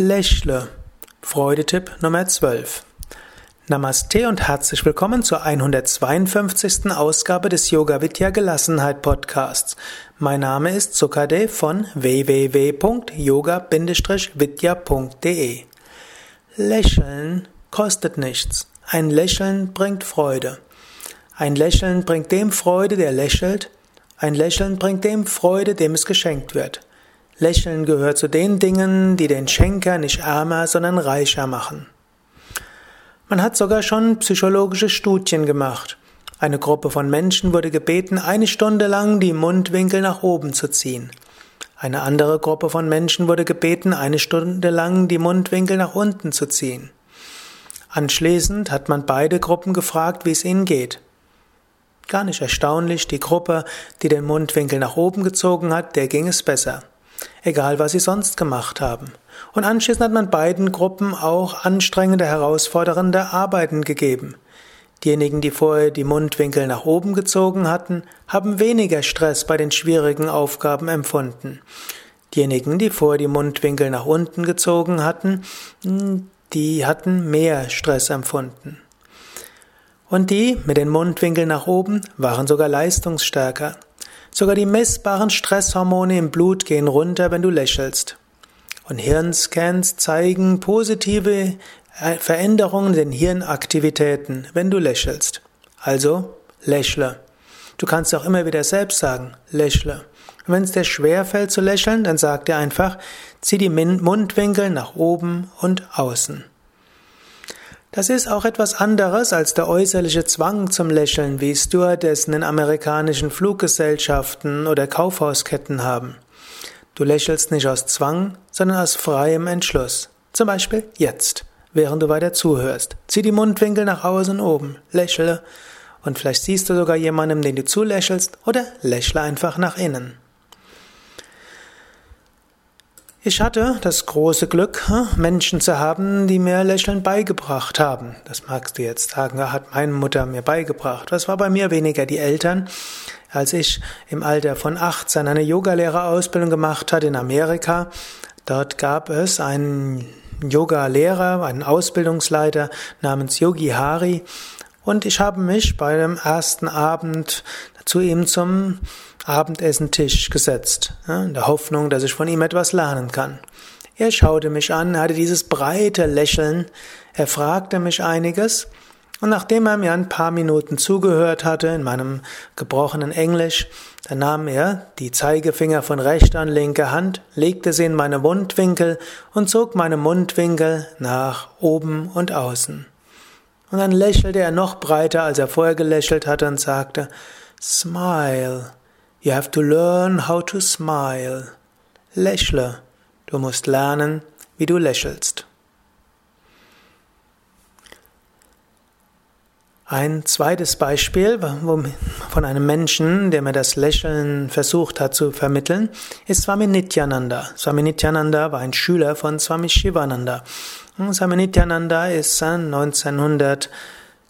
Lächle. Freudetipp Nummer 12. Namaste und herzlich willkommen zur 152. Ausgabe des Yoga Vidya Gelassenheit Podcasts. Mein Name ist Sukade von www.yoga-vidya.de. Lächeln kostet nichts. Ein Lächeln bringt Freude. Ein Lächeln bringt dem Freude, der lächelt. Ein Lächeln bringt dem Freude, dem es geschenkt wird. Lächeln gehört zu den Dingen, die den Schenker nicht ärmer, sondern reicher machen. Man hat sogar schon psychologische Studien gemacht. Eine Gruppe von Menschen wurde gebeten, eine Stunde lang die Mundwinkel nach oben zu ziehen. Eine andere Gruppe von Menschen wurde gebeten, eine Stunde lang die Mundwinkel nach unten zu ziehen. Anschließend hat man beide Gruppen gefragt, wie es ihnen geht. Gar nicht erstaunlich, die Gruppe, die den Mundwinkel nach oben gezogen hat, der ging es besser egal was sie sonst gemacht haben. Und anschließend hat man beiden Gruppen auch anstrengende, herausfordernde Arbeiten gegeben. Diejenigen, die vorher die Mundwinkel nach oben gezogen hatten, haben weniger Stress bei den schwierigen Aufgaben empfunden. Diejenigen, die vorher die Mundwinkel nach unten gezogen hatten, die hatten mehr Stress empfunden. Und die mit den Mundwinkeln nach oben waren sogar leistungsstärker. Sogar die messbaren Stresshormone im Blut gehen runter, wenn du lächelst. Und Hirnscans zeigen positive äh, Veränderungen in den Hirnaktivitäten, wenn du lächelst. Also lächle. Du kannst auch immer wieder selbst sagen, lächle. Und wenn es dir schwer fällt zu lächeln, dann sag dir einfach, zieh die Mundwinkel nach oben und außen. Das ist auch etwas anderes als der äußerliche Zwang zum Lächeln, wie Stewardessen in amerikanischen Fluggesellschaften oder Kaufhausketten haben. Du lächelst nicht aus Zwang, sondern aus freiem Entschluss. Zum Beispiel jetzt, während du weiter zuhörst. Zieh die Mundwinkel nach außen oben, lächle und vielleicht siehst du sogar jemandem, den du zulächelst oder lächle einfach nach innen. Ich hatte das große Glück, hm, Menschen zu haben, die mir Lächeln beigebracht haben. Das magst du jetzt sagen, hat meine Mutter mir beigebracht. Das war bei mir weniger die Eltern. Als ich im Alter von 18 eine Yogalehrerausbildung gemacht hatte in Amerika, dort gab es einen Yoga-Lehrer, einen Ausbildungsleiter namens Yogi Hari. Und ich habe mich bei dem ersten Abend zu ihm zum Abendessentisch gesetzt, in der Hoffnung, dass ich von ihm etwas lernen kann. Er schaute mich an, hatte dieses breite Lächeln, er fragte mich einiges, und nachdem er mir ein paar Minuten zugehört hatte in meinem gebrochenen Englisch, dann nahm er die Zeigefinger von rechter und linker Hand, legte sie in meine Mundwinkel und zog meine Mundwinkel nach oben und außen. Und dann lächelte er noch breiter, als er vorher gelächelt hatte und sagte, Smile. You have to learn how to smile. Lächle. Du musst lernen, wie du lächelst. Ein zweites Beispiel von einem Menschen, der mir das Lächeln versucht hat zu vermitteln, ist Swami Nityananda. Swami Nityananda war ein Schüler von Swami Shivananda. Swami Nityananda ist 1900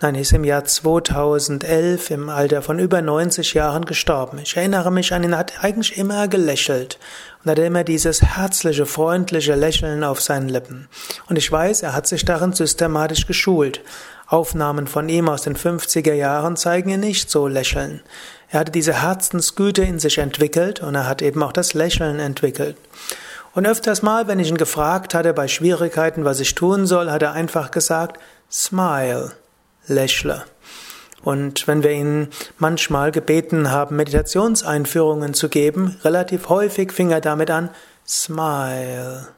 Nein, er ist im Jahr 2011 im Alter von über 90 Jahren gestorben. Ich erinnere mich an ihn, er hat eigentlich immer gelächelt und hatte immer dieses herzliche, freundliche Lächeln auf seinen Lippen. Und ich weiß, er hat sich darin systematisch geschult. Aufnahmen von ihm aus den 50er Jahren zeigen ihn nicht so lächeln. Er hatte diese Herzensgüte in sich entwickelt und er hat eben auch das Lächeln entwickelt. Und öfters mal, wenn ich ihn gefragt hatte bei Schwierigkeiten, was ich tun soll, hat er einfach gesagt, Smile lächle. Und wenn wir ihn manchmal gebeten haben, Meditationseinführungen zu geben, relativ häufig fing er damit an, smile,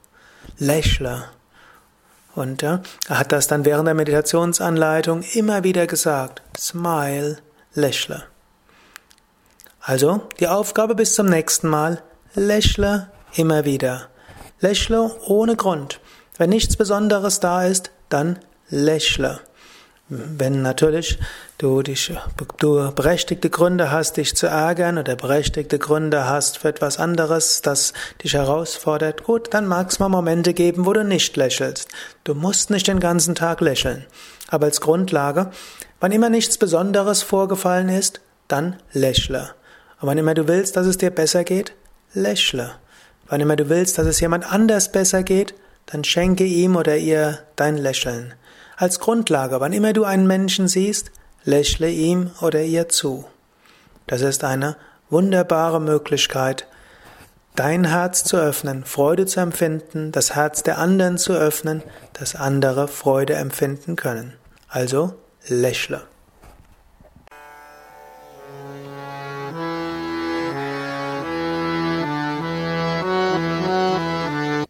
lächle. Und er hat das dann während der Meditationsanleitung immer wieder gesagt, smile, lächle. Also, die Aufgabe bis zum nächsten Mal, lächle immer wieder. Lächle ohne Grund. Wenn nichts Besonderes da ist, dann lächle. Wenn natürlich du, dich, du berechtigte Gründe hast, dich zu ärgern oder berechtigte Gründe hast für etwas anderes, das dich herausfordert, gut, dann mag es mal Momente geben, wo du nicht lächelst. Du musst nicht den ganzen Tag lächeln. Aber als Grundlage, wann immer nichts Besonderes vorgefallen ist, dann lächle. Und wann immer du willst, dass es dir besser geht, lächle. Wann immer du willst, dass es jemand anders besser geht, dann schenke ihm oder ihr dein Lächeln. Als Grundlage, wann immer du einen Menschen siehst, lächle ihm oder ihr zu. Das ist eine wunderbare Möglichkeit, dein Herz zu öffnen, Freude zu empfinden, das Herz der anderen zu öffnen, dass andere Freude empfinden können. Also lächle.